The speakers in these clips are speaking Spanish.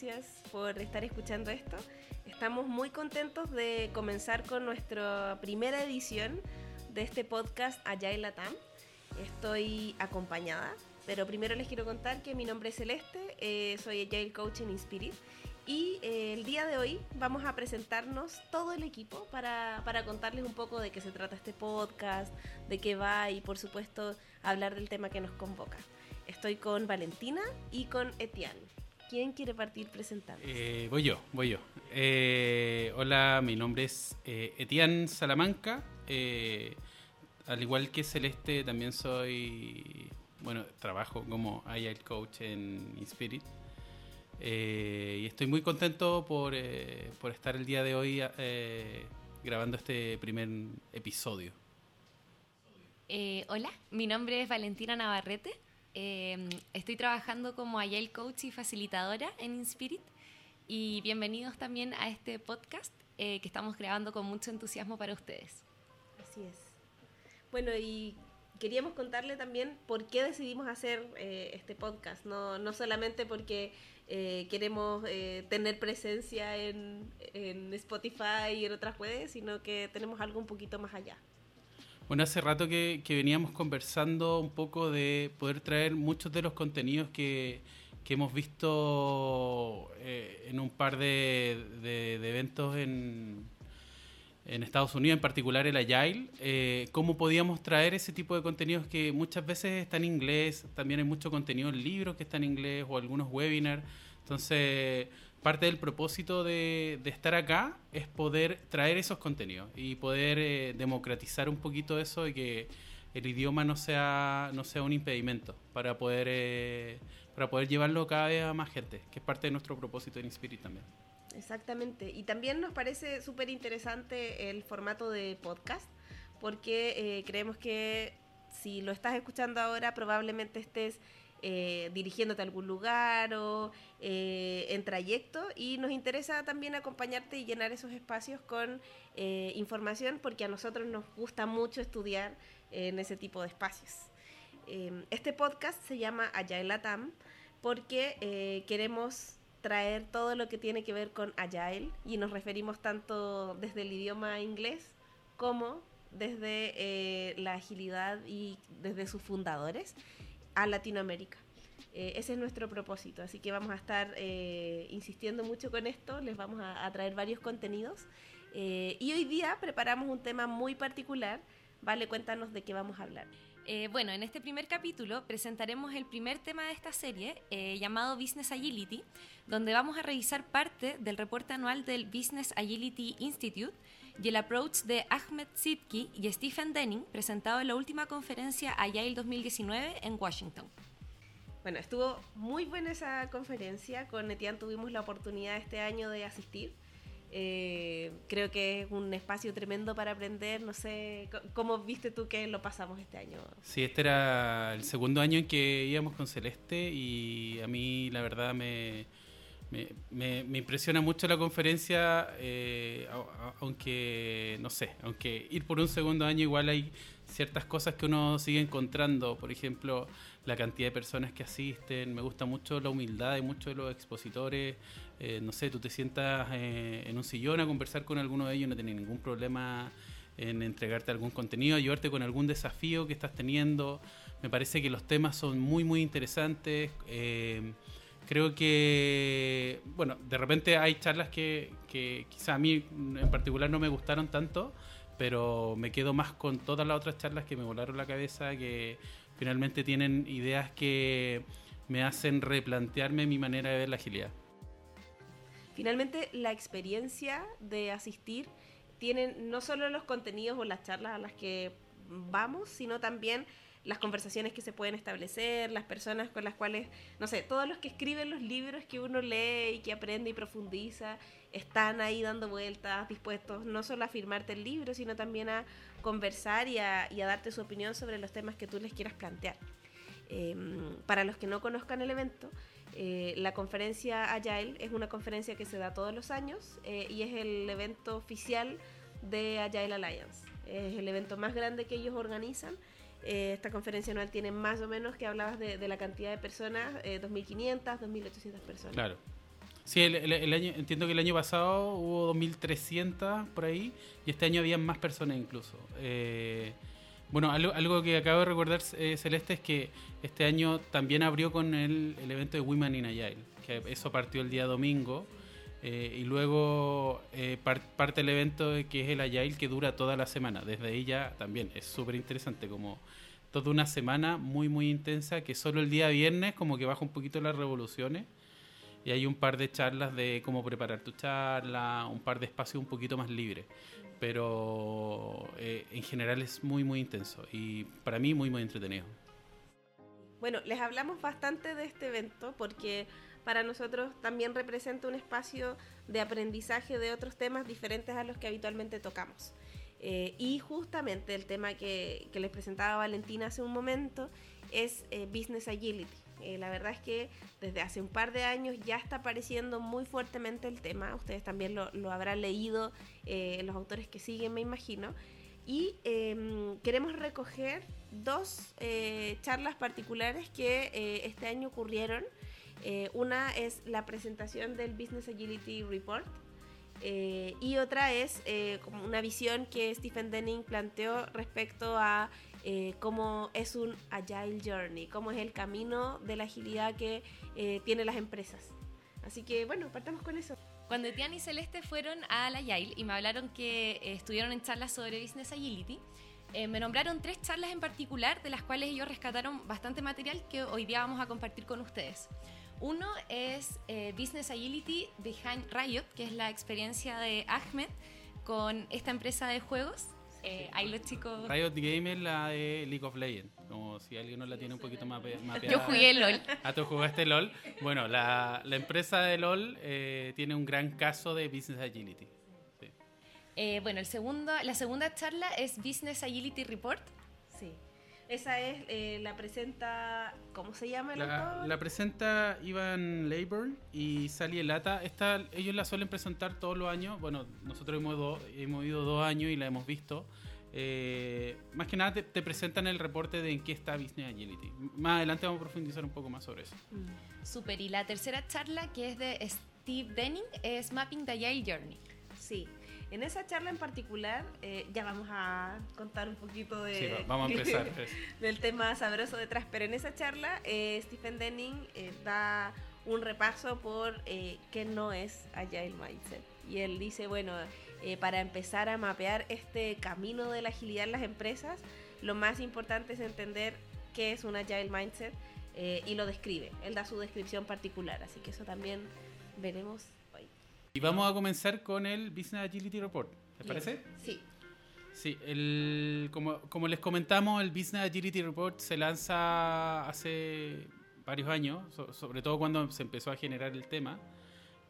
gracias por estar escuchando esto. Estamos muy contentos de comenzar con nuestra primera edición de este podcast Agile Latam. Estoy acompañada, pero primero les quiero contar que mi nombre es Celeste, eh, soy Agile Coach en Inspirit y eh, el día de hoy vamos a presentarnos todo el equipo para, para, contarles un poco de qué se trata este podcast, de qué va y por supuesto hablar del tema que nos convoca. Estoy con Valentina y con Etienne. ¿Quién quiere partir presentando? Eh, voy yo, voy yo. Eh, hola, mi nombre es eh, Etienne Salamanca. Eh, al igual que Celeste, también soy, bueno, trabajo como Agile Coach en Inspirit. y estoy muy contento por, por, estar el día de hoy grabando este primer episodio. hola, mi nombre es Valentina Navarrete. Eh, estoy trabajando como Agile Coach y facilitadora en Inspirit y bienvenidos también a este podcast eh, que estamos grabando con mucho entusiasmo para ustedes. Así es. Bueno, y queríamos contarle también por qué decidimos hacer eh, este podcast, no, no solamente porque eh, queremos eh, tener presencia en, en Spotify y en otras redes, sino que tenemos algo un poquito más allá. Bueno, hace rato que, que, veníamos conversando un poco de poder traer muchos de los contenidos que, que hemos visto eh, en un par de, de, de, eventos en, en Estados Unidos, en particular el Agile, eh, cómo podíamos traer ese tipo de contenidos que muchas veces está en inglés, también hay mucho contenido en libros que está en inglés o algunos webinars. Entonces, parte del propósito de, de, estar acá es poder traer esos contenidos y poder eh, democratizar un poquito eso y que el idioma no sea, no sea un impedimento para poder, eh, para poder llevarlo cada vez a más gente, que es parte de nuestro propósito en Inspirit también. Exactamente. Y también nos parece súper interesante el formato de podcast, porque eh, creemos que si lo estás escuchando ahora, probablemente estés eh, dirigiéndote a algún lugar o eh, en trayecto y nos interesa también acompañarte y llenar esos espacios con eh, información porque a nosotros nos gusta mucho estudiar en ese tipo de espacios. Eh, este podcast se llama Agile Latam porque queremos traer todo lo que tiene que ver con Agile y nos referimos tanto desde el idioma inglés como desde la agilidad y desde sus fundadores a Latinoamérica. Eh, ese es nuestro propósito, así que vamos a estar eh, insistiendo mucho con esto, les vamos a, traer varios contenidos eh, y hoy día preparamos un tema muy particular, vale, cuéntanos de qué vamos a hablar. Eh, bueno, en este primer capítulo presentaremos el primer tema de esta serie llamado Business Agility, donde vamos a revisar parte del reporte anual del Business Agility Institute y el approach de Ahmed Sidki y Stephen Denning presentado en la última conferencia Agile 2019 en Washington. Bueno, estuvo muy buena esa conferencia, con Etienne tuvimos la oportunidad este año de asistir. Eh, creo que es un espacio tremendo para aprender. No sé, ¿cómo viste tú que lo pasamos este año? Sí, este era el segundo año en que íbamos con Celeste y a mí la verdad me, me, me, me impresiona mucho la conferencia, eh, aunque, no sé, aunque ir por un segundo año igual hay ciertas cosas que uno sigue encontrando, por ejemplo, la cantidad de personas que asisten, me gusta mucho la humildad de muchos de los expositores, eh, no sé, tú te sientas eh, en un sillón a conversar con alguno de ellos, no tienes ningún problema en entregarte algún contenido, ayudarte con algún desafío que estás teniendo, me parece que los temas son muy, muy interesantes. Creo que, bueno, de repente hay charlas que, que quizá a mí en particular no me gustaron tanto, pero me quedo más con todas las otras charlas que me volaron la cabeza, que finalmente tienen ideas que me hacen replantearme mi manera de ver la agilidad. Finalmente, la experiencia de asistir tiene no solo los contenidos o las charlas a las que vamos, sino también las conversaciones que se pueden establecer, las personas con las cuales, no sé, todos los que escriben los libros que uno lee y que aprende y profundiza, están ahí dando vueltas, dispuestos no solo a firmarte el libro, sino también a conversar y a, y a darte su opinión sobre los temas que tú les quieras plantear. Eh, para los que no conozcan el evento, eh, la conferencia Agile es una conferencia que se da todos los años eh, y es el evento oficial de Agile Alliance. Es el evento más grande que ellos organizan eh, esta conferencia anual tiene más o menos, que hablabas de, de la cantidad de personas, eh, 2.500, 2.800 personas. Claro. Sí, el, año, entiendo que el año pasado hubo 2.300 por ahí y este año había más personas incluso. Eh, bueno, algo, algo que acabo de recordar, eh, Celeste, es que este año también abrió con el, el evento de Women in Agile, que eso partió el día domingo. Eh, y luego eh, par- parte el evento que es el Agile que dura toda la semana. Desde ahí ya también es súper interesante, como toda una semana muy, muy intensa, que solo el día viernes como que baja un poquito las revoluciones y hay un par de charlas de cómo preparar tu charla, un par de espacios un poquito más libres. Pero eh, en general es muy, muy intenso y para mí muy, muy entretenido. Bueno, les hablamos bastante de este evento porque para nosotros también representa un espacio de aprendizaje de otros temas diferentes a los que habitualmente tocamos. Eh, y justamente el tema que, que les presentaba Valentina hace un momento es eh, Business Agility. Eh, la verdad es que desde hace un par de años ya está apareciendo muy fuertemente el tema. Ustedes también lo, lo habrán leído, eh, los autores que siguen, me imagino. Y eh, queremos recoger dos eh, charlas particulares que eh, este año ocurrieron. Eh, una es la presentación del Business Agility Report eh, y otra es eh, como una visión que Stephen Denning planteó respecto a cómo es un Agile Journey, cómo es el camino de la agilidad que tienen las empresas. Así que bueno, partamos con eso. Cuando Tian y Celeste fueron a la Yale y me hablaron que estuvieron en charlas sobre Business Agility, me nombraron tres charlas en particular de las cuales ellos rescataron bastante material que hoy día vamos a compartir con ustedes. Uno es eh, Business Agility Behind Riot, que es la experiencia de Ahmed con esta empresa de juegos. Eh, ahí los chicos... Riot Game es la de League of Legends, como si alguien no la tiene un poquito más mapeada. Yo jugué LOL. Ah, tú jugaste LOL. Bueno, la, la empresa de LOL eh, tiene un gran caso de Business Agility. Sí. Eh, bueno, el segundo, la segunda charla es Business Agility Report. Sí. Esa es, eh, la presenta, ¿cómo se llama el La, autor? la presenta Ivan Leyburn y Sally Elata. Esta, ellos la suelen presentar todos los años. Bueno, nosotros hemos, do- hemos ido dos años y la hemos visto. Eh, más que nada te, te presentan el reporte de en qué está Business Agility. Más adelante vamos a profundizar un poco más sobre eso. Mm. Super. Y la tercera charla, que es de Steve Denning, es Mapping the Agile Journey. Sí. En esa charla en particular, eh, ya vamos a contar un poquito de, Sí, va- vamos a empezar. pues. del tema sabroso detrás, pero en esa charla eh, Stephen Denning eh, da un repaso por eh, qué no es Agile Mindset. Y él dice, bueno, eh, para empezar a mapear este camino de la agilidad en las empresas, lo más importante es entender qué es un Agile Mindset eh, y lo describe. Él da su descripción particular, así que eso también veremos. Y vamos a comenzar con el Business Agility Report. ¿Les parece? Sí. Sí, el, como, como les comentamos, el Business Agility Report se lanza hace varios años, so- sobre todo cuando se empezó a generar el tema,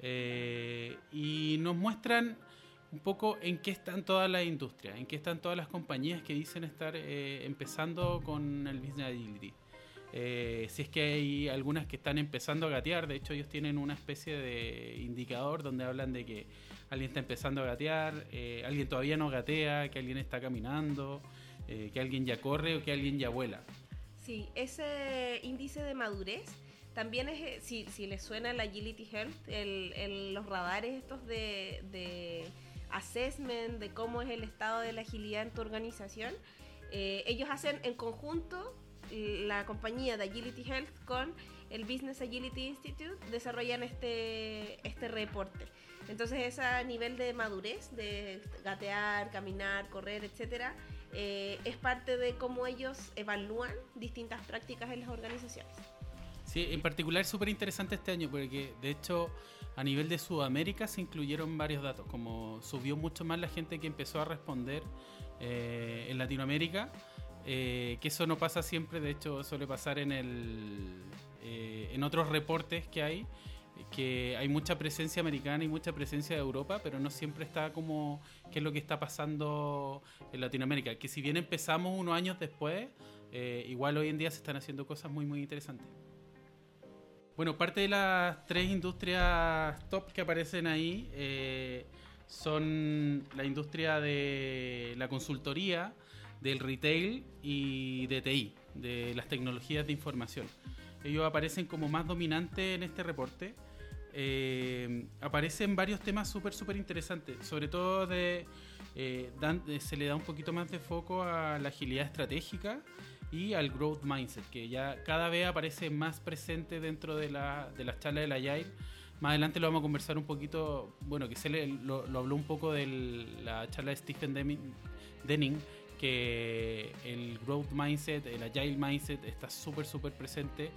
eh, y nos muestran un poco en qué están todas las industrias, en qué están todas las compañías que dicen estar eh, empezando con el Business Agility. Eh, si es que hay algunas que están empezando a gatear, de hecho ellos tienen una especie de indicador donde hablan de que alguien está empezando a gatear, eh, alguien todavía no gatea, que alguien está caminando, eh, que alguien ya corre o que alguien ya vuela. Sí, ese índice de madurez también es, si, si les suena el Agility Health, el, los radares estos de, de assessment, de cómo es el estado de la agilidad en tu organización, ellos hacen en conjunto, la compañía de Agility Health con el Business Agility Institute, desarrollan este, este reporte. Entonces, ese nivel de madurez, de gatear, caminar, correr, etcétera, eh, es parte de cómo ellos evalúan distintas prácticas en las organizaciones. Sí, en particular es súper interesante este año porque de hecho a nivel de Sudamérica se incluyeron varios datos, como subió mucho más la gente que empezó a responder eh, en Latinoamérica, eh, que eso no pasa siempre, de hecho suele pasar en, el, eh, en otros reportes que hay, que hay mucha presencia americana y mucha presencia de Europa, pero no siempre está como qué es lo que está pasando en Latinoamérica, que si bien empezamos unos años después, eh, igual hoy en día se están haciendo cosas muy muy interesantes. Bueno, parte de las tres industrias top que aparecen ahí eh, son la industria de la consultoría, del retail y de TI, de las tecnologías de información. Ellos aparecen como más dominantes en este reporte. eh, aparecen varios temas súper, súper interesantes. Sobre todo de, eh, se le da un poquito más de foco a la agilidad estratégica y al growth mindset, que ya cada vez aparece más presente dentro de, la, de las charlas del Agile. Más adelante lo vamos a conversar un poquito, bueno, que se le, lo, habló un poco de la charla de Stephen Denning, que el growth mindset, el agile mindset está súper, súper presente.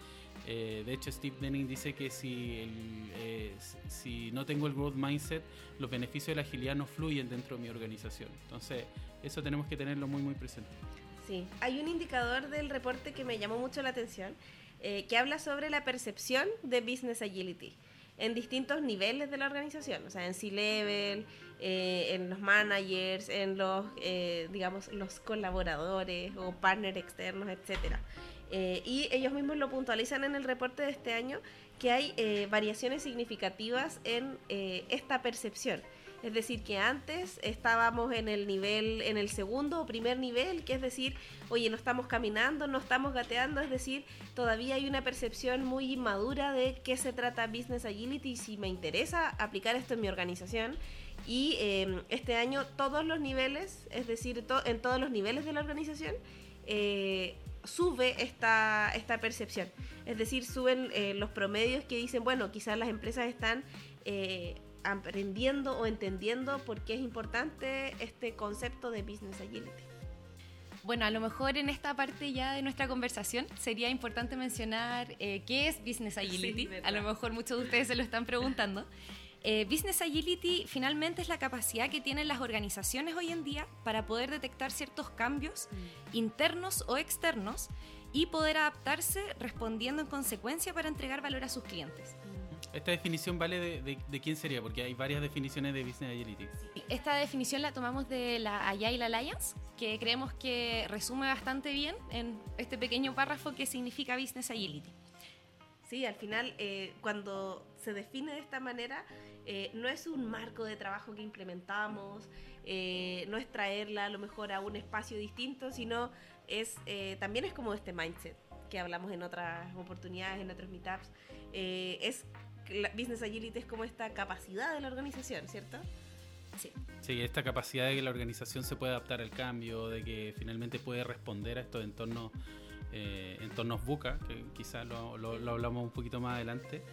Eh, de hecho, Steve Denning dice que si, eh, si no tengo el growth mindset, los beneficios de la agilidad no fluyen dentro de mi organización. Entonces, eso tenemos que tenerlo muy, muy presente. Sí, hay un indicador del reporte que me llamó mucho la atención, eh, que habla sobre la percepción de Business Agility en distintos niveles de la organización, o sea, en C-Level, eh, en los managers, en los, eh, digamos, los colaboradores o partners externos, etcétera. y ellos mismos lo puntualizan en el reporte de este año que hay variaciones significativas en esta percepción. Es decir, que antes estábamos en el nivel, en el segundo o primer nivel, que es decir, oye, no estamos caminando, no estamos gateando, es decir, todavía hay una percepción muy inmadura de qué se trata Business Agility y si me interesa aplicar esto en mi organización. Y em, este año todos los niveles, es decir, en todos los niveles de la organización, eh, sube esta, esta percepción. Es decir, suben eh, los promedios que dicen, bueno, quizás las empresas están eh, aprendiendo o entendiendo por qué es importante este concepto de Business Agility. Bueno, a lo mejor en esta parte ya de nuestra conversación sería importante mencionar eh, qué es Business Agility. a lo mejor muchos de ustedes se lo están preguntando. Eh, Business Agility finalmente es la capacidad que tienen las organizaciones hoy en día para poder detectar ciertos cambios mm. internos o externos y poder adaptarse respondiendo en consecuencia para entregar valor a sus clientes. ¿Esta definición vale de, quién sería? Porque hay varias definiciones de Business Agility. Esta definición la tomamos de la Agile Alliance, que creemos que resume bastante bien en este pequeño párrafo que significa Business Agility. Sí, al final, eh, cuando se define de esta manera, eh, no es un marco de trabajo que implementamos, eh, no es traerla a lo mejor a un espacio distinto, sino es también es como este mindset que hablamos en otras oportunidades, en otros meetups. es Business Agility es como esta capacidad de la organización, ¿cierto? Sí. Sí, esta capacidad de que la organización se puede adaptar al cambio, de que finalmente puede responder a estos entornos, eh, entornos buca, que quizás lo, hablamos un poquito más adelante.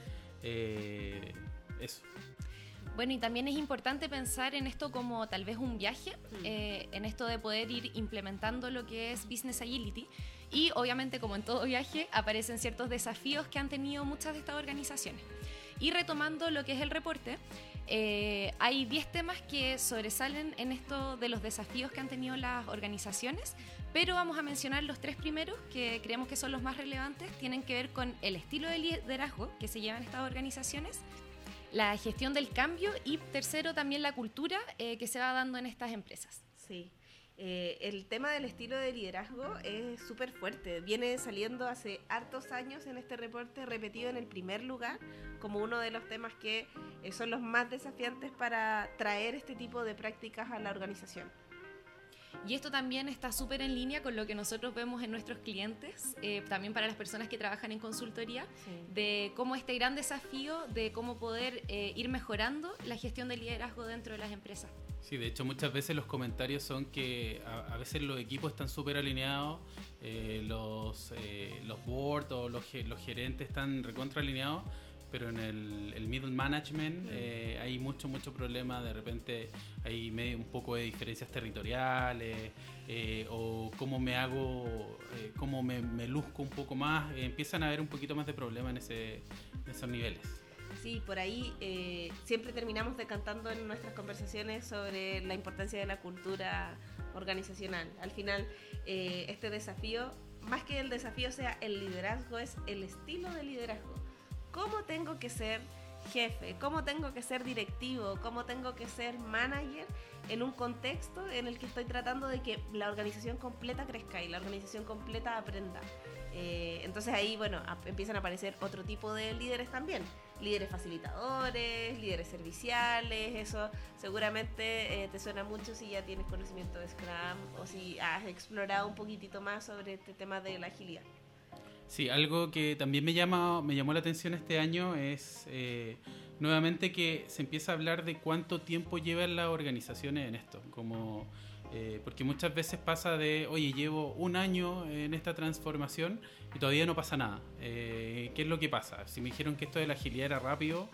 Eh, eso. Bueno, y también es importante pensar en esto como tal vez un viaje, eh, en esto de poder ir implementando lo que es Business Agility. Y obviamente, como en todo viaje, aparecen ciertos desafíos que han tenido muchas de estas organizaciones. Y retomando lo que es el reporte, eh, hay 10 temas que sobresalen en esto de los desafíos que han tenido las organizaciones, pero vamos a mencionar los tres primeros que creemos que son los más relevantes. Tienen que ver con el estilo de liderazgo que se llevan estas organizaciones, la gestión del cambio y tercero también la cultura eh, que se va dando en estas empresas. Sí. Eh, el tema del estilo de liderazgo es súper fuerte. Viene saliendo hace hartos años en este reporte, repetido en el primer lugar, como uno de los temas que eh, son los más desafiantes para traer este tipo de prácticas a la organización. Y esto también está súper en línea con lo que nosotros vemos en nuestros clientes, eh, también para las personas que trabajan en consultoría, de cómo este gran desafío de cómo poder ir mejorando la gestión del liderazgo dentro de las empresas. Sí, de hecho muchas veces los comentarios son que a, veces los equipos están súper alineados, eh, los, eh, los boards o los, los gerentes están recontra alineados, pero en el, middle management eh, hay mucho, mucho problema, de repente hay un poco de diferencias territoriales o cómo me hago, cómo me, luzco un poco más, empiezan a haber un poquito más de problema en, ese, en esos niveles. Sí, por ahí eh, siempre terminamos decantando en nuestras conversaciones sobre la importancia de la cultura organizacional. Al final, eh, este desafío, más que el desafío sea el liderazgo, es el estilo de liderazgo. ¿Cómo tengo que ser jefe? ¿Cómo tengo que ser directivo? ¿Cómo tengo que ser manager en un contexto en el que estoy tratando de que la organización completa crezca y la organización completa aprenda? Eh, entonces ahí, bueno, empiezan a aparecer otro tipo de líderes también líderes facilitadores, líderes serviciales, eso seguramente eh, te suena mucho si ya tienes conocimiento de Scrum o si has explorado un poquitito más sobre este tema de la agilidad. Sí, algo que también me, llama, me llamó la atención este año es eh, nuevamente que se empieza a hablar de cuánto tiempo llevan las organizaciones en esto. Como, eh, porque muchas veces pasa de, oye, llevo un año en esta transformación y todavía no pasa nada. Eh, ¿Qué es lo que pasa? Si me dijeron que esto de la agilidad era rápido,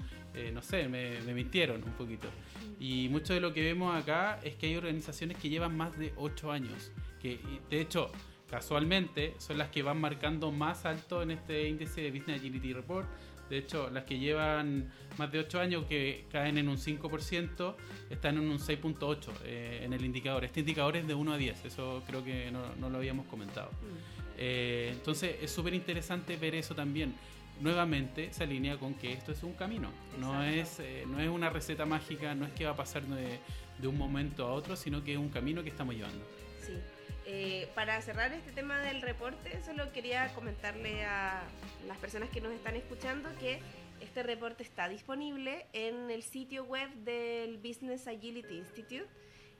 no sé, me, me, mintieron un poquito. Y mucho de lo que vemos acá es que hay organizaciones que llevan más de ocho años. Que, de hecho, casualmente son las que van marcando más alto en este índice de Business Agility Report. De hecho, las que llevan más de 8 años, que caen en un 5%, están en un 6.8 eh, en el indicador. Este indicador es de 1 a 10, eso creo que no, lo habíamos comentado. Mm. Eh, entonces, es súper interesante ver eso también. Nuevamente se alinea con que esto es un camino, no es, eh, no es una receta mágica, no es que va a pasar de, de un momento a otro, sino que es un camino que estamos llevando. Sí. Eh, para cerrar este tema del reporte, solo quería comentarle a las personas que nos están escuchando que este reporte está disponible en el sitio web del Business Agility Institute.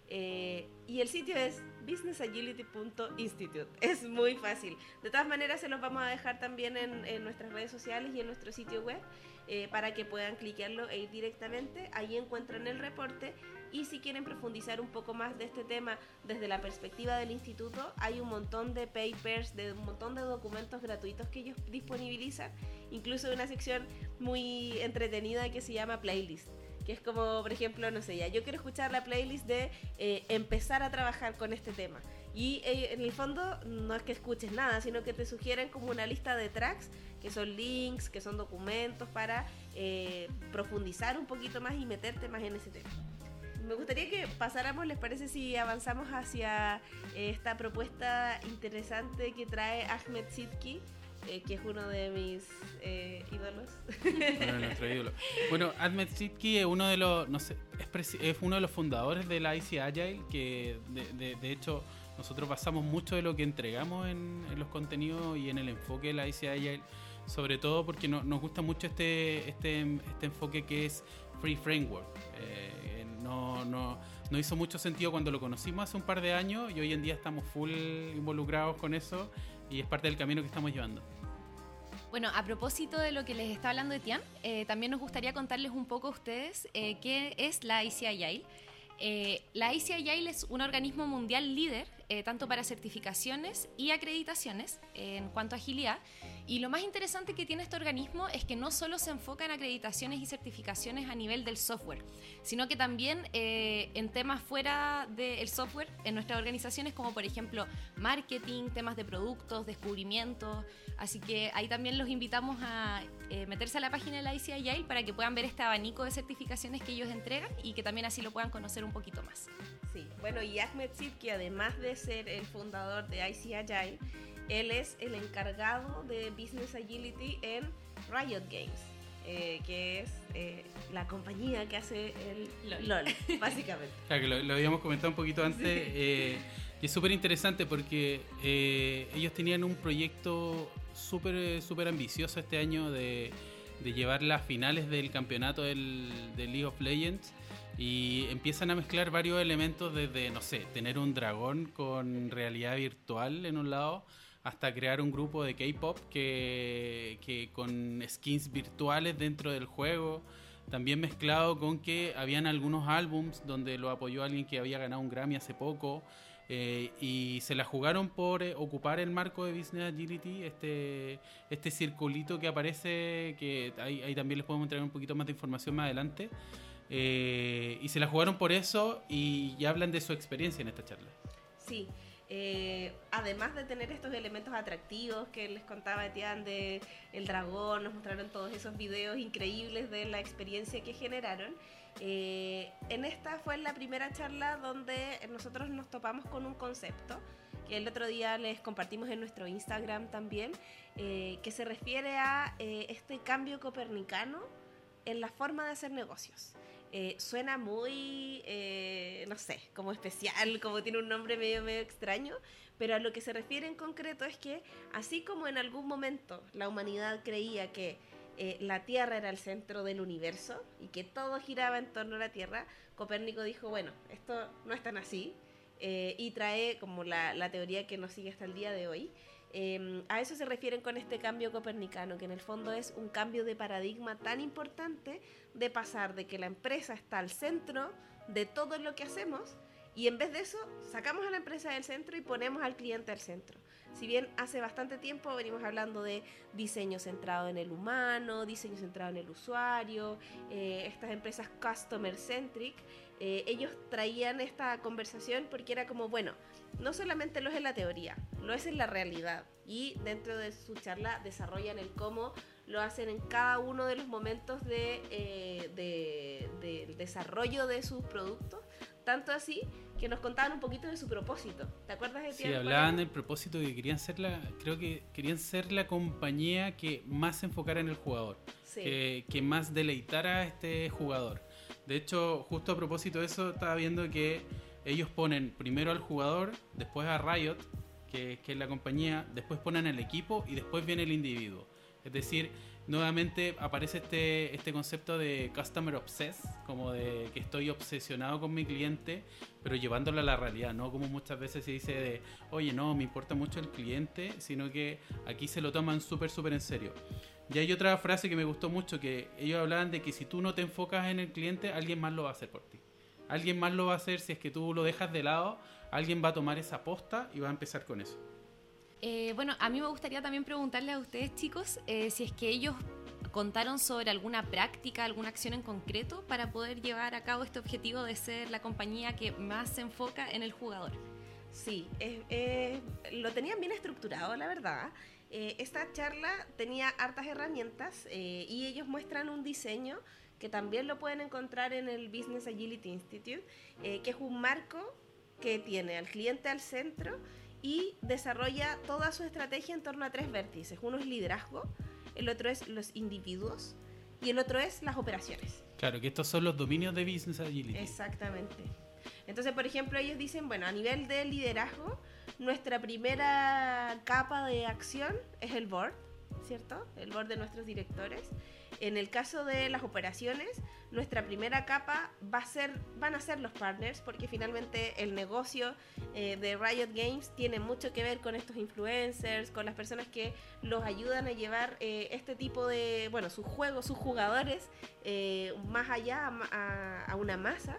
Eh, y el sitio es businessagility.institute. Es muy fácil. De todas maneras, se los vamos a dejar también en, nuestras redes sociales y en nuestro sitio web eh, para que puedan cliquearlo e ir directamente. Ahí encuentran el reporte y si quieren profundizar un poco más de este tema desde la perspectiva del instituto, hay un montón de papers, de un montón de documentos gratuitos que ellos disponibilizan, incluso una sección muy entretenida que se llama playlist que es como, por ejemplo, no sé, ya, yo quiero escuchar la playlist de eh, empezar a trabajar con este tema. Y eh, en el fondo no es que escuches nada, sino que te sugieren como una lista de tracks, que son links, que son documentos para eh, profundizar un poquito más y meterte más en ese tema me gustaría que pasáramos, ¿les parece si avanzamos hacia eh, esta propuesta interesante que trae Ahmed Sidki? Eh, que es uno de mis eh, ídolos. De nuestros ídolos. Bueno, Ahmed Sidki es uno de los, no sé, es, uno de los fundadores de la IC Agile, que de, de, hecho nosotros basamos mucho de lo que entregamos en, en, los contenidos y en el enfoque de la IC Agile, sobre todo porque no, nos gusta mucho este, este, este enfoque que es Free Framework. Eh, no, no, no hizo mucho sentido cuando lo conocimos hace un par de años y hoy en día estamos full involucrados con eso y es parte del camino que estamos llevando. Bueno, a propósito de lo que les está hablando Etienne, eh, también nos gustaría contarles un poco a ustedes eh, qué es la ICII. Eh, la ICII es un organismo mundial líder eh, tanto para certificaciones y acreditaciones en cuanto a agilidad. Y lo más interesante que tiene este organismo es que no solo se enfoca en acreditaciones y certificaciones a nivel del software, sino que también eh, en temas fuera del software, en nuestras organizaciones, como por ejemplo marketing, temas de productos, descubrimientos. Así que ahí también los invitamos a eh, meterse a la página de la ICIA para que puedan ver este abanico de certificaciones que ellos entregan y que también así lo puedan conocer un poquito más. Sí, bueno, y Ahmed Sid, que además de ser el fundador de IC Agile, él es el encargado de Business Agility en Riot Games, eh, que es eh, la compañía que hace el LOL, básicamente. Claro, que lo, habíamos comentado un poquito antes. Eh, y es súper interesante porque ellos tenían un proyecto súper super ambicioso este año de, de, llevar las finales del campeonato del, del League of Legends y empiezan a mezclar varios elementos desde, no sé, tener un dragón con realidad virtual en un lado, hasta crear un grupo de K-pop que, que, con skins virtuales dentro del juego. También mezclado con que habían algunos álbums donde lo apoyó alguien que había ganado un Grammy hace poco. Eh, y se la jugaron por eh, ocupar el marco de Business Agility, este, este circulito que aparece, que ahí, ahí también les podemos entregar un poquito más de información más adelante. Eh, y se la jugaron por eso y ya hablan de su experiencia en esta charla. Sí, eh, además de tener estos elementos atractivos que les contaba Etienne de El Dragón, nos mostraron todos esos videos increíbles de la experiencia que generaron. Eh, en esta fue la primera charla donde nosotros nos topamos con un concepto que el otro día les compartimos en nuestro Instagram también, que se refiere a este cambio copernicano en la forma de hacer negocios. Eh, suena muy, eh, no sé, como especial, como tiene un nombre medio, medio extraño, pero a lo que se refiere en concreto es que así como en algún momento la humanidad creía que eh, la Tierra era el centro del universo y que todo giraba en torno a la Tierra, Copérnico dijo, bueno, esto no es tan así, y trae como la, la, teoría que nos sigue hasta el día de hoy, Em, a eso se refieren con este cambio copernicano, que en el fondo es un cambio de paradigma tan importante de pasar de que la empresa está al centro de todo lo que hacemos y en vez de eso sacamos a la empresa del centro y ponemos al cliente al centro. Si bien hace bastante tiempo venimos hablando de diseño centrado en el humano, diseño centrado en el usuario, eh, estas empresas customer centric, eh, ellos traían esta conversación porque era como, bueno, no solamente lo es en la teoría, lo es en la realidad. Y dentro de su charla desarrollan el cómo lo hacen en cada uno de los momentos de, eh, desarrollo de sus productos. Tanto así que nos contaban un poquito de su propósito. ¿Te acuerdas de Sí, hablaban del propósito de que querían ser la, creo que querían ser la compañía que más se enfocara en el jugador, que, que más deleitara a este jugador. De hecho, justo a propósito de eso, estaba viendo que ellos ponen primero al jugador, después a Riot, que, es la compañía, después ponen el equipo y después viene el individuo. Es decir, nuevamente aparece este, este concepto de customer obsessed, como de que estoy obsesionado con mi cliente, pero llevándolo a la realidad, no como muchas veces se dice de, oye, no, me importa mucho el cliente, sino que aquí se lo toman súper, súper en serio. Y hay otra frase que me gustó mucho, que ellos hablaban de que si tú no te enfocas en el cliente, alguien más lo va a hacer por ti. Alguien más lo va a hacer si es que tú lo dejas de lado, alguien va a tomar esa posta y va a empezar con eso. Eh, bueno, a mí me gustaría también preguntarle a ustedes, chicos, eh, si es que ellos contaron sobre alguna práctica, alguna acción en concreto para poder llevar a cabo este objetivo de ser la compañía que más se enfoca en el jugador. Sí, lo tenían bien estructurado, la verdad. Eh, esta charla tenía hartas herramientas y ellos muestran un diseño que también lo pueden encontrar en el Business Agility Institute, eh, que es un marco que tiene al cliente al centro y desarrolla toda su estrategia en torno a tres vértices. Uno es liderazgo, el otro es los individuos y el otro es las operaciones. Claro, que estos son los dominios de Business Agility. Exactamente. Entonces, por ejemplo, ellos dicen, bueno, a nivel de liderazgo, nuestra primera capa de acción es el board, ¿cierto? El board de nuestros directores. En el caso de las operaciones, nuestra primera capa va a ser, van a ser los partners, porque finalmente el negocio eh, de Riot Games tiene mucho que ver con estos influencers, con las personas que los ayudan a llevar eh, este tipo de, bueno, sus juegos, sus jugadores, eh, más allá a, una masa.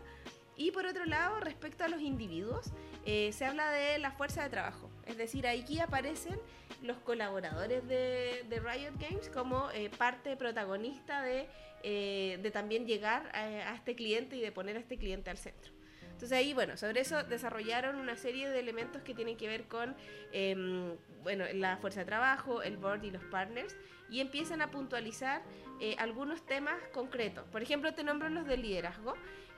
Y por otro lado, respecto a los individuos, se habla de la fuerza de trabajo. Es decir, aquí aparecen los colaboradores de, Riot Games como eh, parte protagonista de, eh, de también llegar a, este cliente y de poner a este cliente al centro. Entonces ahí, bueno, sobre eso desarrollaron una serie de elementos que tienen que ver con, em, bueno, la fuerza de trabajo, el board y los partners, y empiezan a puntualizar eh, algunos temas concretos. Por ejemplo, te nombro los de liderazgo.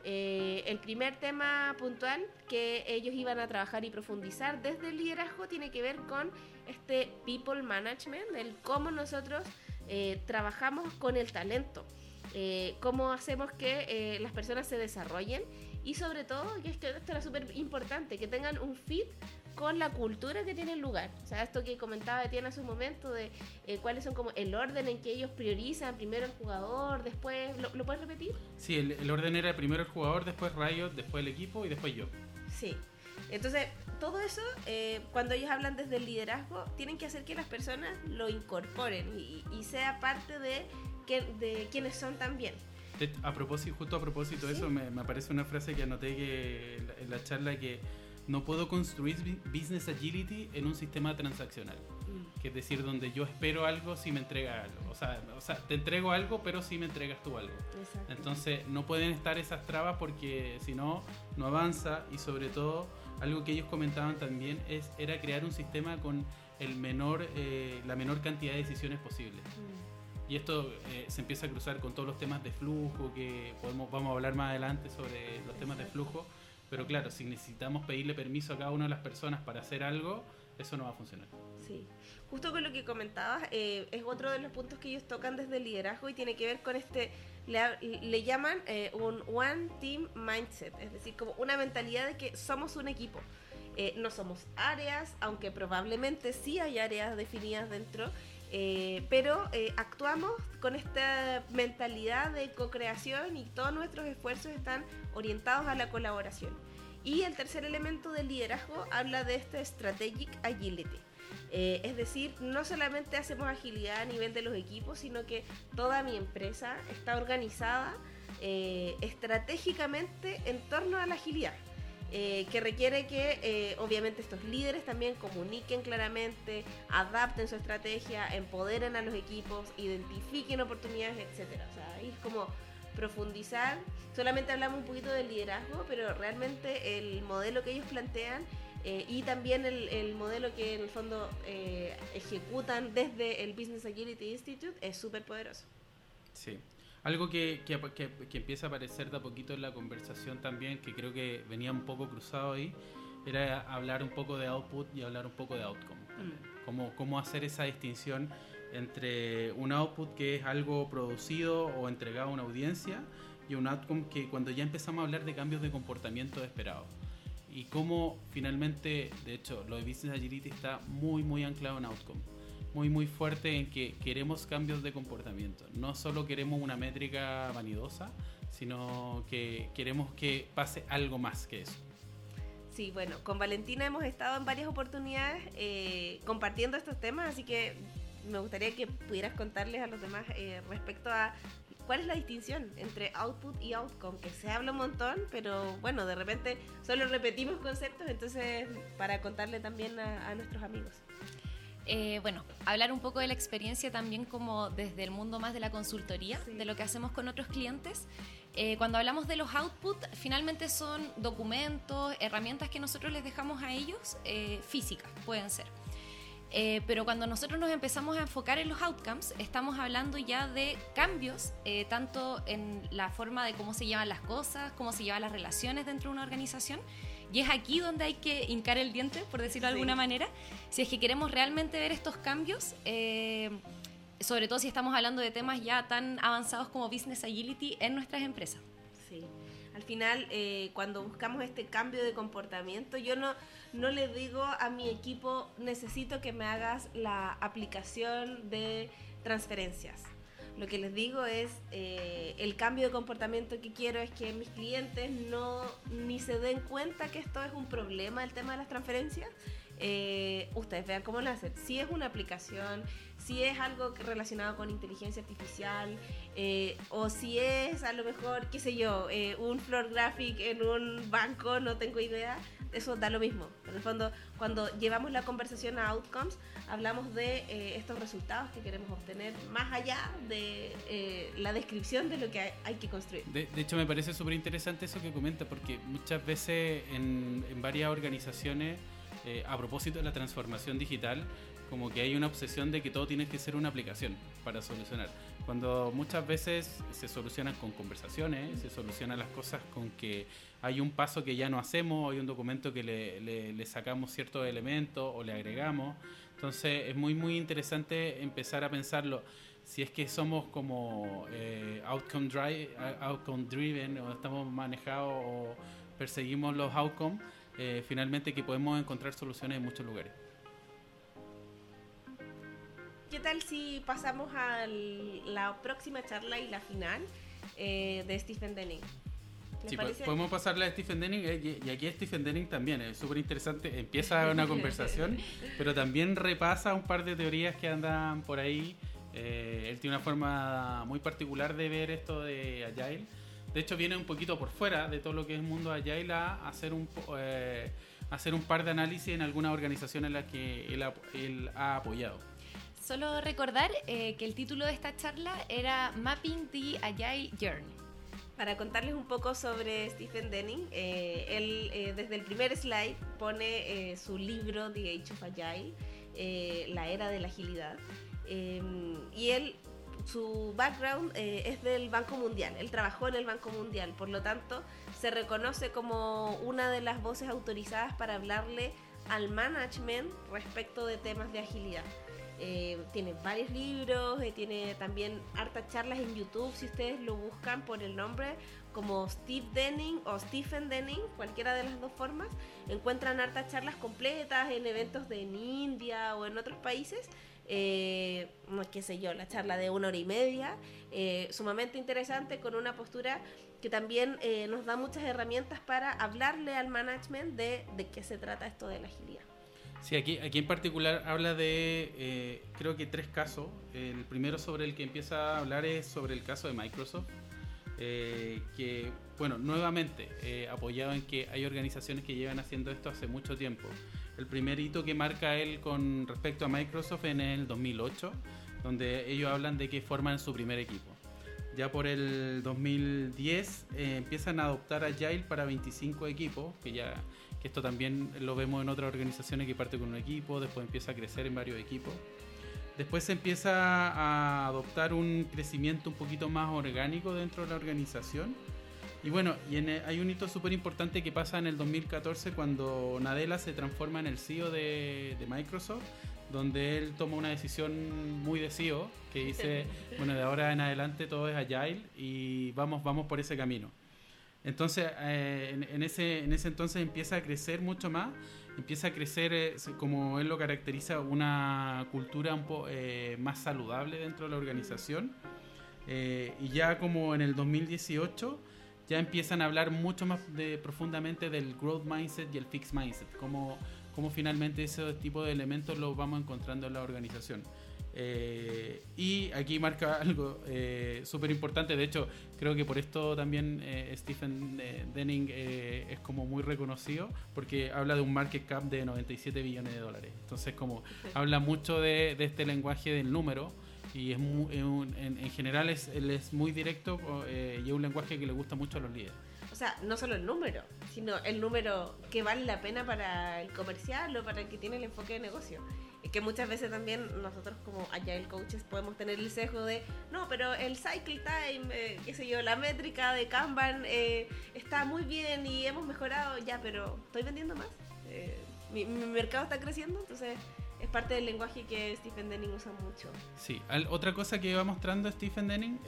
Eh, el primer tema puntual que ellos iban a trabajar y profundizar desde el liderazgo tiene que ver con este people management, el cómo nosotros eh, trabajamos con el talento, eh, cómo hacemos que las personas se desarrollen y sobre todo, que esto era súper importante, que tengan un fit con la cultura que tiene el lugar. O sea, esto que comentaba Etienne hace un momento de eh, cuáles son como el orden en que ellos priorizan, primero el jugador, después... ¿Lo, puedes repetir? Sí, el, orden era primero el jugador, después Riot, después el equipo y después yo. Sí. Entonces, todo eso, eh, cuando ellos hablan desde el liderazgo, tienen que hacer que las personas lo incorporen y, sea parte de, que, de quienes son también. A propósito, justo a propósito de eso, me, me, aparece una frase que anoté que en la charla que no puedo construir business agility en un sistema transaccional. Mm. Que es decir, donde yo espero algo si me entrega algo. O sea, o sea te entrego algo, pero si me entregas tú algo. Entonces, no pueden estar esas trabas porque si no, no avanza. Y sobre todo, algo que ellos comentaban también es, era crear un sistema con el menor, eh, la menor cantidad de decisiones posibles. Mm. Y esto eh, se empieza a cruzar con todos los temas de flujo, que podemos, vamos a hablar más adelante sobre los temas de flujo pero claro, si necesitamos pedirle permiso a cada una de las personas para hacer algo, eso no va a funcionar. Sí, justo con lo que comentabas, eh, es otro de los puntos que ellos tocan desde el liderazgo y tiene que ver con este, le, llaman eh, un One Team Mindset, es decir, como una mentalidad de que somos un equipo. Eh, no somos áreas, aunque probablemente sí hay áreas definidas dentro, pero actuamos con esta mentalidad de co-creación y todos nuestros esfuerzos están orientados a la colaboración. Y el tercer elemento del liderazgo habla de este strategic agility. Eh, es decir, no solamente hacemos agilidad a nivel de los equipos, sino que toda mi empresa está organizada eh, estratégicamente en torno a la agilidad. Eh, que requiere que obviamente estos líderes también comuniquen claramente, adapten su estrategia, empoderen a los equipos, identifiquen oportunidades, etc. O sea, ahí es como profundizar. Solamente hablamos un poquito del liderazgo, pero realmente el modelo que ellos plantean eh, y también el, modelo que en el fondo eh, ejecutan desde el Business Agility Institute es súper poderoso. Sí. Algo que, que, que, empieza a aparecer de a poquito en la conversación también, que creo que venía un poco cruzado ahí, era hablar un poco de output y hablar un poco de outcome. Mm. Cómo, cómo hacer esa distinción entre un output que es algo producido o entregado a una audiencia y un outcome que cuando ya empezamos a hablar de cambios de comportamiento esperados. Y cómo finalmente, de hecho, lo de Business Agility está muy, muy anclado en outcome. Muy, muy fuerte en que queremos cambios de comportamiento. No solo queremos una métrica vanidosa, sino que queremos que pase algo más que eso. Sí, bueno, con Valentina hemos estado en varias oportunidades eh, compartiendo estos temas, así que me gustaría que pudieras contarles a los demás eh, respecto a cuál es la distinción entre output y outcome, que se habla un montón, pero bueno, de repente solo repetimos conceptos, entonces para contarle también a, nuestros amigos. Eh, bueno, hablar un poco de la experiencia también como desde el mundo más de la consultoría, de lo que hacemos con otros clientes. Eh, cuando hablamos de los outputs, finalmente son documentos, herramientas que nosotros les dejamos a ellos, físicas pueden ser. Eh, pero cuando nosotros nos empezamos a enfocar en los outcomes, estamos hablando ya de cambios, eh, tanto en la forma de cómo se llevan las cosas, cómo se llevan las relaciones dentro de una organización. Y es aquí donde hay que hincar el diente, por decirlo de alguna manera, si es que queremos realmente ver estos cambios, eh, sobre todo si estamos hablando de temas ya tan avanzados como Business Agility en nuestras empresas. Sí, al final, cuando buscamos este cambio de comportamiento, yo no no le digo a mi equipo, necesito que me hagas la aplicación de transferencias. Lo que les digo es, eh, el cambio de comportamiento que quiero es que mis clientes no ni se den cuenta que esto es un problema, el tema de las transferencias. Eh, ustedes vean cómo hacen. Si es una aplicación, si es algo relacionado con inteligencia artificial, eh, o si es a lo mejor, qué sé yo, un floor graphic en un banco, no tengo idea eso da lo mismo. En el fondo, cuando llevamos la conversación a outcomes, hablamos de eh, estos resultados que queremos obtener más allá de eh, la descripción de lo que hay, que construir. De, hecho, me parece súper interesante eso que comenta, porque muchas veces en, varias organizaciones, eh, a propósito de la transformación digital, como que hay una obsesión de que todo tiene que ser una aplicación para solucionar. Cuando muchas veces se solucionan con conversaciones, se solucionan las cosas con que hay un paso que ya no hacemos, hay un documento que le, sacamos ciertos elementos o le agregamos. Entonces es muy, muy interesante empezar a pensarlo. Si es que somos como eh, outcome, drive, outcome driven o estamos manejados o perseguimos los outcomes, eh, finalmente que podemos encontrar soluciones en muchos lugares. ¿Qué tal si pasamos a la próxima charla y la final eh, de Stephen Denning? Sí, podemos pasarle a Stephen Denning eh, y aquí Stephen Denning también es súper interesante. Empieza una conversación, pero también repasa un par de teorías que andan por ahí. Eh, él tiene una forma muy particular de ver esto de Agile. De hecho, viene un poquito por fuera de todo lo que es el mundo Agile a hacer un, eh, hacer un par de análisis en algunas organizaciones en las que él él ha apoyado. Solo recordar que el título de esta charla era Mapping the Agile Journey para contarles un poco sobre Stephen Denning. Eh, él eh, desde el primer slide pone eh, su libro The Age of Agile, la era de la agilidad. y él, su background es del Banco Mundial. Él trabajó en el Banco Mundial, por lo tanto se reconoce como una de las voces autorizadas para hablarle al management respecto de temas de agilidad. Eh, tiene varios libros, eh, tiene también hartas charlas en YouTube, si ustedes lo buscan por el nombre como Steve Denning o Stephen Denning, cualquiera de las dos formas, encuentran hartas charlas completas en eventos de en India o en otros países. Eh, qué sé yo, la charla de una hora y media, eh, sumamente interesante con una postura que también nos da muchas herramientas para hablarle al management de, de qué se trata esto de la agilidad. Sí, aquí, aquí en particular habla de, eh, creo que tres casos. El primero sobre el que empieza a hablar es sobre el caso de Microsoft, eh, que, bueno, nuevamente, eh, apoyado en que hay organizaciones que llevan haciendo esto hace mucho tiempo. El primer hito que marca él con respecto a Microsoft en el 2008, donde ellos hablan de que forman su primer equipo. Ya por el 2010 empiezan a adoptar Agile para 25 equipos, que ya que esto también lo vemos en otras organizaciones que parte con un equipo, después empieza a crecer en varios equipos. Después se empieza a adoptar un crecimiento un poquito más orgánico dentro de la organización. Y bueno, y hay un hito súper importante que pasa en el 2014 cuando Nadella se transforma en el CEO de, de Microsoft, donde él toma una decisión muy de CEO, que dice, bueno, de ahora en adelante todo es agile y vamos, vamos por ese camino. Entonces, eh, en, ese, en ese entonces empieza a crecer mucho más, empieza a crecer, eh, como él lo caracteriza, una cultura un poco eh, más saludable dentro de la organización. y ya como en el 2018, ya empiezan a hablar mucho más de, profundamente del growth mindset y el fixed mindset, como, como finalmente ese tipo de elementos los vamos encontrando en la organización. Eh, y aquí marca algo eh, súper importante, de hecho creo que por esto también eh, Stephen Denning es como muy reconocido, porque habla de un market cap de 97 billones de dólares. Entonces como habla mucho de, este lenguaje del número y es en, general es, él es muy directo y es un lenguaje que le gusta mucho a los líderes. O sea, no solo el número, sino el número que vale la pena para el comercial o para el que tiene el enfoque de negocio que muchas veces también nosotros como agile coaches podemos tener el sesgo de, no, pero el cycle time, eh, qué sé yo, la métrica de Kanban eh, está muy bien y hemos mejorado ya, pero estoy vendiendo más. Eh, mi, mercado está creciendo, entonces es parte del lenguaje que Stephen Denning usa mucho. Sí, otra cosa que va mostrando Stephen Denning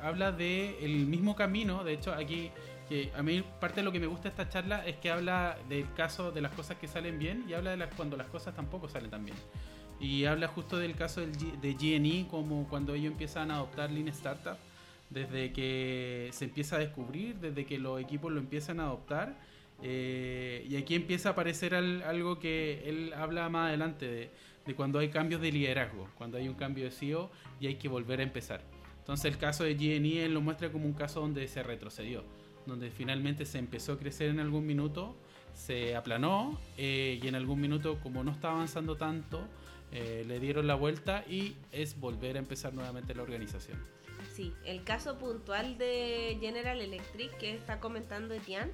habla de el mismo camino, de hecho aquí que a mí parte de lo que me gusta de esta charla es que habla del caso de las cosas que salen bien y habla de las, cuando las cosas tampoco salen tan bien. Y habla justo del caso del de GNE, como cuando ellos empiezan a adoptar Lean Startup, desde que se empieza a descubrir, desde que los equipos lo empiezan a adoptar. Eh, y aquí empieza a aparecer algo que él habla más adelante, de, de cuando hay cambios de liderazgo, cuando hay un cambio de CEO y hay que volver a empezar. Entonces el caso de GNE él lo muestra como un caso donde se retrocedió donde finalmente se empezó a crecer en algún minuto, se aplanó eh, y en algún minuto, como no está avanzando tanto, eh, le dieron la vuelta y es volver a empezar nuevamente la organización. Sí, el caso puntual de General Electric que está comentando Etienne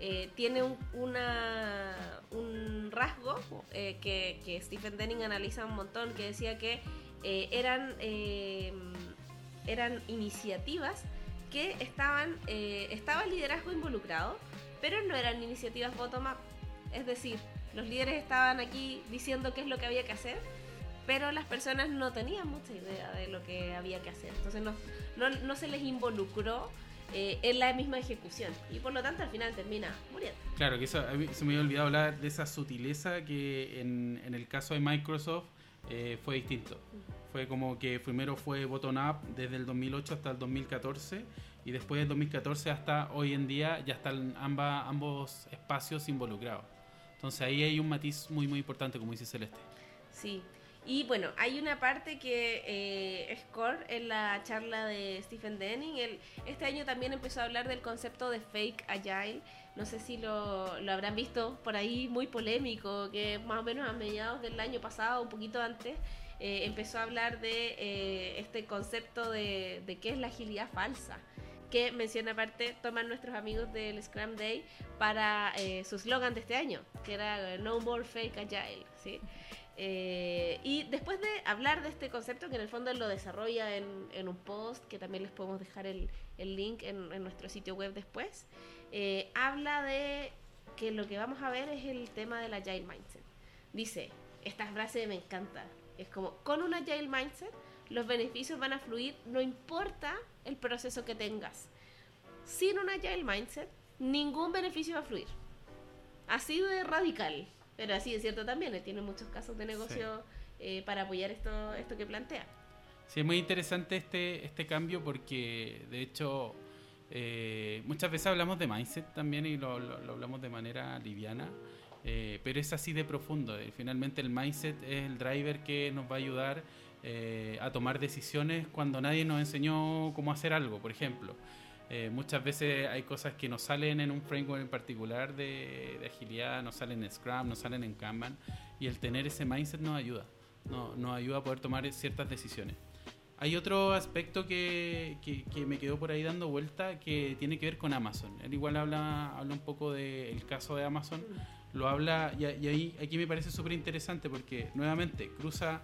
eh, tiene un, una, un rasgo que, que, Stephen Denning analiza un montón, que decía que eran, eran iniciativas que estaban, eh, estaba el liderazgo involucrado, pero no eran iniciativas bottom-up. Es decir, los líderes estaban aquí diciendo qué es lo que había que hacer, pero las personas no tenían mucha idea de lo que había que hacer. Entonces no, no, se les involucró eh, en la misma ejecución y por lo tanto al final termina muriendo. Claro, que eso se me había olvidado hablar de esa sutileza que en, en el caso de Microsoft eh, fue distinto. Fue como que primero fue bottom-up desde el 2008 hasta el 2014 y después del 2014 hasta hoy en día ya están ambos espacios involucrados. Entonces ahí hay un matiz muy muy importante, como dice Celeste. Sí, y bueno, hay una parte que eh, es core en la charla de Stephen Denning. Él, este año también empezó a hablar del concepto de fake agile. No sé si lo, lo, habrán visto por ahí, muy polémico, que más o menos a mediados del año pasado, un poquito antes, eh, empezó a hablar de eh, este concepto de, qué es la agilidad falsa que menciona aparte toman nuestros amigos del Scrum Day para eh, su slogan de este año, que era No More Fake Agile, ¿sí? y después de hablar de este concepto, que en el fondo lo desarrolla en, un post, que también les podemos dejar el, link en, en, nuestro sitio web después, habla de que lo que vamos a ver es el tema del Agile Mindset. Dice, esta frase me encanta, es como, con un agile mindset, los beneficios van a fluir, no importa el proceso que tengas. Sin un agile mindset, ningún beneficio va a fluir. Así de radical, pero así de cierto también. tiene muchos casos de negocio eh, para apoyar esto, esto que plantea. Sí, es muy interesante este, este cambio porque, de hecho, eh, muchas veces hablamos de mindset también y lo, lo hablamos de manera liviana Eh, pero es así de profundo. Eh, finalmente el mindset es el driver que nos va a ayudar eh, a tomar decisiones cuando nadie nos enseñó cómo hacer algo, por ejemplo. muchas veces hay cosas que no salen en un framework en particular de, agilidad, no salen en Scrum, no salen en Kanban, y el tener ese mindset nos ayuda, no, nos ayuda a poder tomar ciertas decisiones. Hay otro aspecto que, que, me quedó por ahí dando vuelta que tiene que ver con Amazon. Él igual habla, habla un poco del caso de Amazon lo habla, y, ahí aquí me parece súper interesante porque nuevamente cruza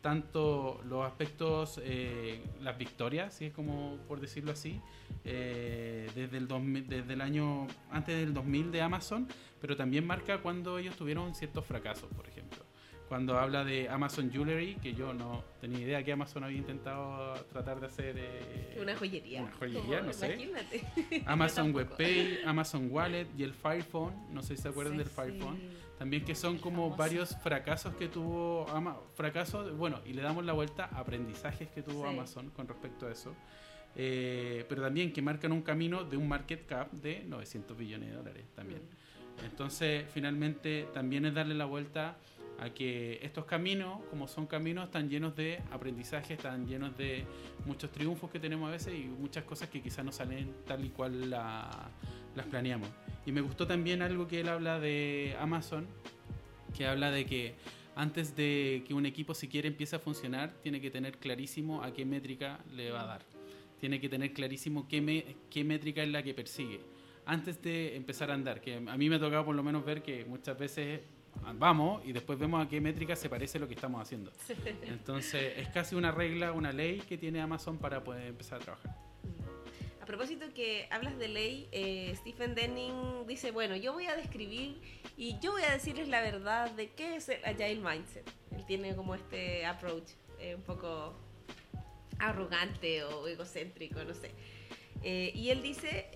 tanto los aspectos, eh, las victorias, si es como por decirlo así, eh, desde, el desde el año antes del 2000 de Amazon, pero también marca cuando ellos tuvieron ciertos fracasos, por ejemplo cuando habla de Amazon Jewelry, que yo no tenía idea que Amazon había intentado tratar de hacer... Eh, una joyería. Una joyería, no sé. Imagínate. Amazon WebPay, Amazon Wallet y el Fire Phone, no sé si se acuerdan del Fire Phone. También que son como varios fracasos que tuvo Ama fracasos, bueno, y le damos la vuelta aprendizajes que tuvo Amazon con respecto a eso. Eh, pero también que marcan un camino de un market cap de 900 billones de dólares también. Mm. Entonces, finalmente, también es darle la vuelta a que estos caminos, como son caminos, están llenos de aprendizaje, están llenos de muchos triunfos que tenemos a veces y muchas cosas que quizás no salen tal y cual las planeamos. Y me gustó también algo que él habla de Amazon, que habla de que antes de que un equipo siquiera empiece a funcionar, tiene que tener clarísimo a qué métrica le va a dar. Tiene que tener clarísimo qué, qué métrica es la que persigue. Antes de empezar a andar, que a mí me ha tocado por lo menos ver que muchas veces vamos y después vemos a qué métrica se parece lo que estamos haciendo. Entonces es casi una regla, una ley que tiene Amazon para poder empezar a trabajar. A propósito que hablas de ley, eh, Stephen Denning dice, bueno, yo voy a describir y yo voy a decirles la verdad de qué es el Agile Mindset. Él tiene como este approach eh, un poco arrogante o egocéntrico, no sé. Eh, y él dice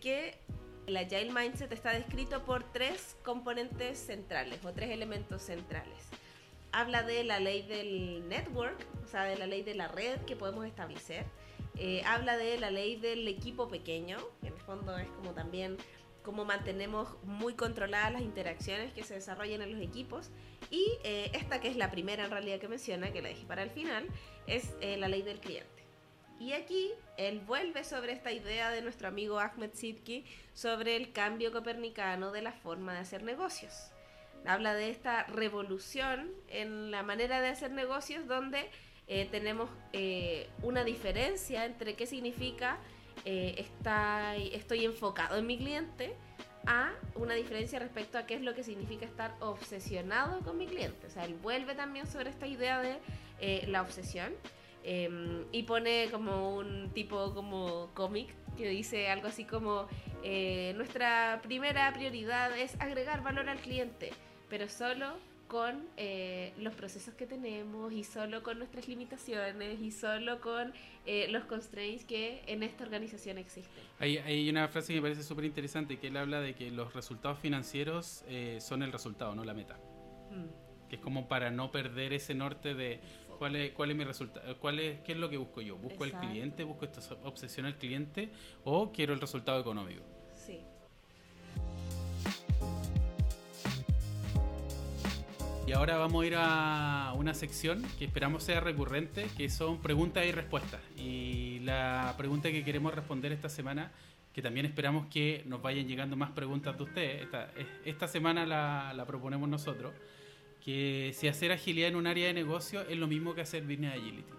que el Agile Mindset está descrito por tres componentes centrales o tres elementos centrales. Habla de la ley del network, o sea, de la ley de la red que podemos establecer. Eh, habla de la ley del equipo pequeño, que en el fondo es como también cómo mantenemos muy controladas las interacciones que se desarrollan en los equipos. Y eh, esta que es la primera en realidad que menciona, que la dejé para el final, es eh, la ley del cliente. Y aquí él vuelve sobre esta idea de nuestro amigo Ahmed Sidki sobre el cambio copernicano de la forma de hacer negocios. Habla de esta revolución en la manera de hacer negocios donde eh, tenemos eh, una diferencia entre qué significa eh, estoy enfocado en mi cliente a una diferencia respecto a qué es lo que significa estar obsesionado con mi cliente. O sea, él vuelve también sobre esta idea de la obsesión. Em, y pone como un tipo como cómic que dice algo así como eh, nuestra primera prioridad es agregar valor al cliente, pero solo con eh, los procesos que tenemos y solo con nuestras limitaciones y solo con eh, los constraints que en esta organización existen. Hay, hay una frase que me parece súper interesante que él habla de que los resultados financieros son el resultado, no la meta. Mm. Que es como para no perder ese norte de ¿Cuál es, cuál es mi resultado? ¿Cuál es, ¿Qué es lo que busco yo? ¿Busco el cliente? ¿Busco esta obsesión al cliente? ¿O quiero el resultado económico? Sí. Y ahora vamos a ir a una sección que esperamos sea recurrente, que son preguntas y respuestas. Y la pregunta que queremos responder esta semana, que también esperamos que nos vayan llegando más preguntas de ustedes, esta, esta semana la, la proponemos nosotros que si hacer agilidad en un área de negocio es lo mismo que hacer business agility.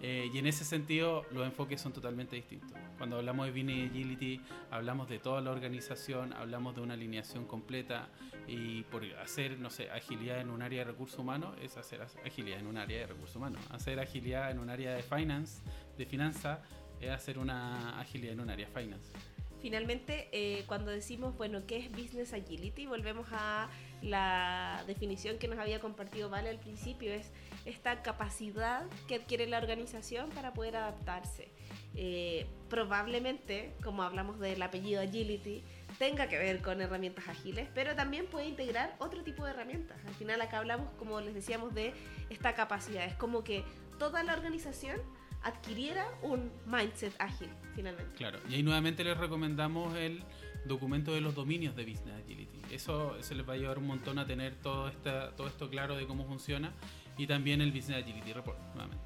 Eh, y en ese sentido los enfoques son totalmente distintos. Cuando hablamos de business agility hablamos de toda la organización, hablamos de una alineación completa y por hacer, no sé, agilidad en un área de recursos humanos es hacer agilidad en un área de recursos humanos. Hacer agilidad en un área de finance, de finanza, es hacer una agilidad en un área finance. Finalmente, eh, cuando decimos, bueno, ¿qué es business agility? Volvemos a la definición que nos había compartido Vale al principio, es esta capacidad que adquiere la organización para poder adaptarse. Eh, probablemente, como hablamos del apellido agility, tenga que ver con herramientas ágiles, pero también puede integrar otro tipo de herramientas. Al final acá hablamos, como les decíamos, de esta capacidad. Es como que toda la organización adquiriera un mindset ágil, finalmente. Claro, y ahí nuevamente les recomendamos el documento de los dominios de Business Agility. Eso, eso les va a ayudar un montón a tener todo, esta, todo esto claro de cómo funciona y también el Business Agility Report, nuevamente.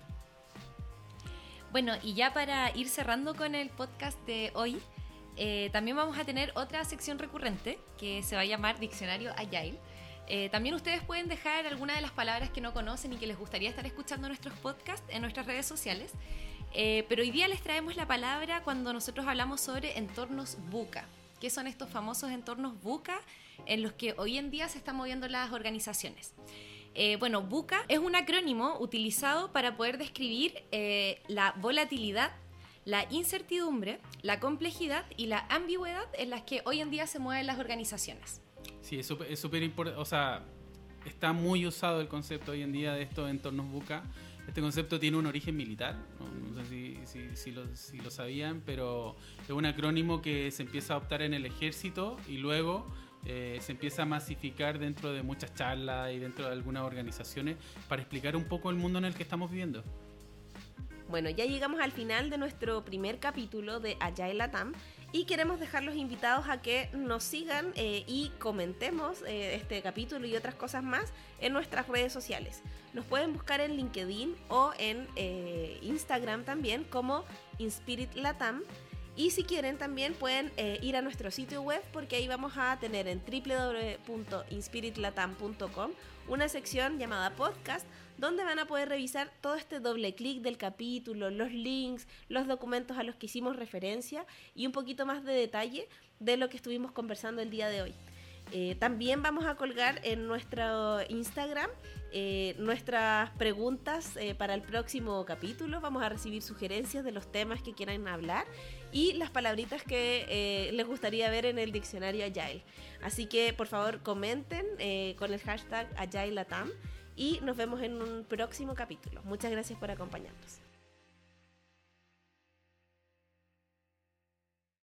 Bueno, y ya para ir cerrando con el podcast de hoy, eh, también vamos a tener otra sección recurrente que se va a llamar Diccionario Agile. Eh, también ustedes pueden dejar alguna de las palabras que no conocen y que les gustaría estar escuchando nuestros podcasts en nuestras redes sociales. Eh, pero hoy día les traemos la palabra cuando nosotros hablamos sobre entornos buca. ¿Qué son estos famosos entornos buca en los que hoy en día se están moviendo las organizaciones? bueno, buca es un acrónimo utilizado para poder describir la volatilidad la incertidumbre, la complejidad y la ambigüedad en las que hoy en día se mueven las organizaciones. Sí, es súper importante, o sea, está muy usado el concepto hoy en día de estos entornos buca. Este concepto tiene un origen militar, no, sé si, lo, sabían, pero es un acrónimo que se empieza a adoptar en el ejército y luego eh, se empieza a masificar dentro de muchas charlas y dentro de algunas organizaciones para explicar un poco el mundo en el que estamos viviendo. Bueno, ya llegamos al final de nuestro primer capítulo de Agile Latam y queremos dejarlos invitados a que nos sigan eh, y comentemos eh, este capítulo y otras cosas más en nuestras redes sociales. Nos pueden buscar en LinkedIn o en eh, Instagram también como Inspirit Latam. Y si quieren también pueden ir a nuestro sitio web porque ahí vamos a tener en www.inspiritlatam.com una sección llamada podcast donde van a poder revisar todo este doble clic del capítulo, los links, los documentos a los que hicimos referencia y un poquito más de detalle de lo que estuvimos conversando el día de hoy. Eh, también vamos a colgar en nuestro Instagram eh, nuestras preguntas eh, para el próximo capítulo. Vamos a recibir sugerencias de los temas que quieran hablar y las palabritas que les gustaría ver en el diccionario Agile. Así que por favor comenten con el hashtag AgileLatam y nos vemos en un próximo capítulo. Muchas gracias por acompañarnos.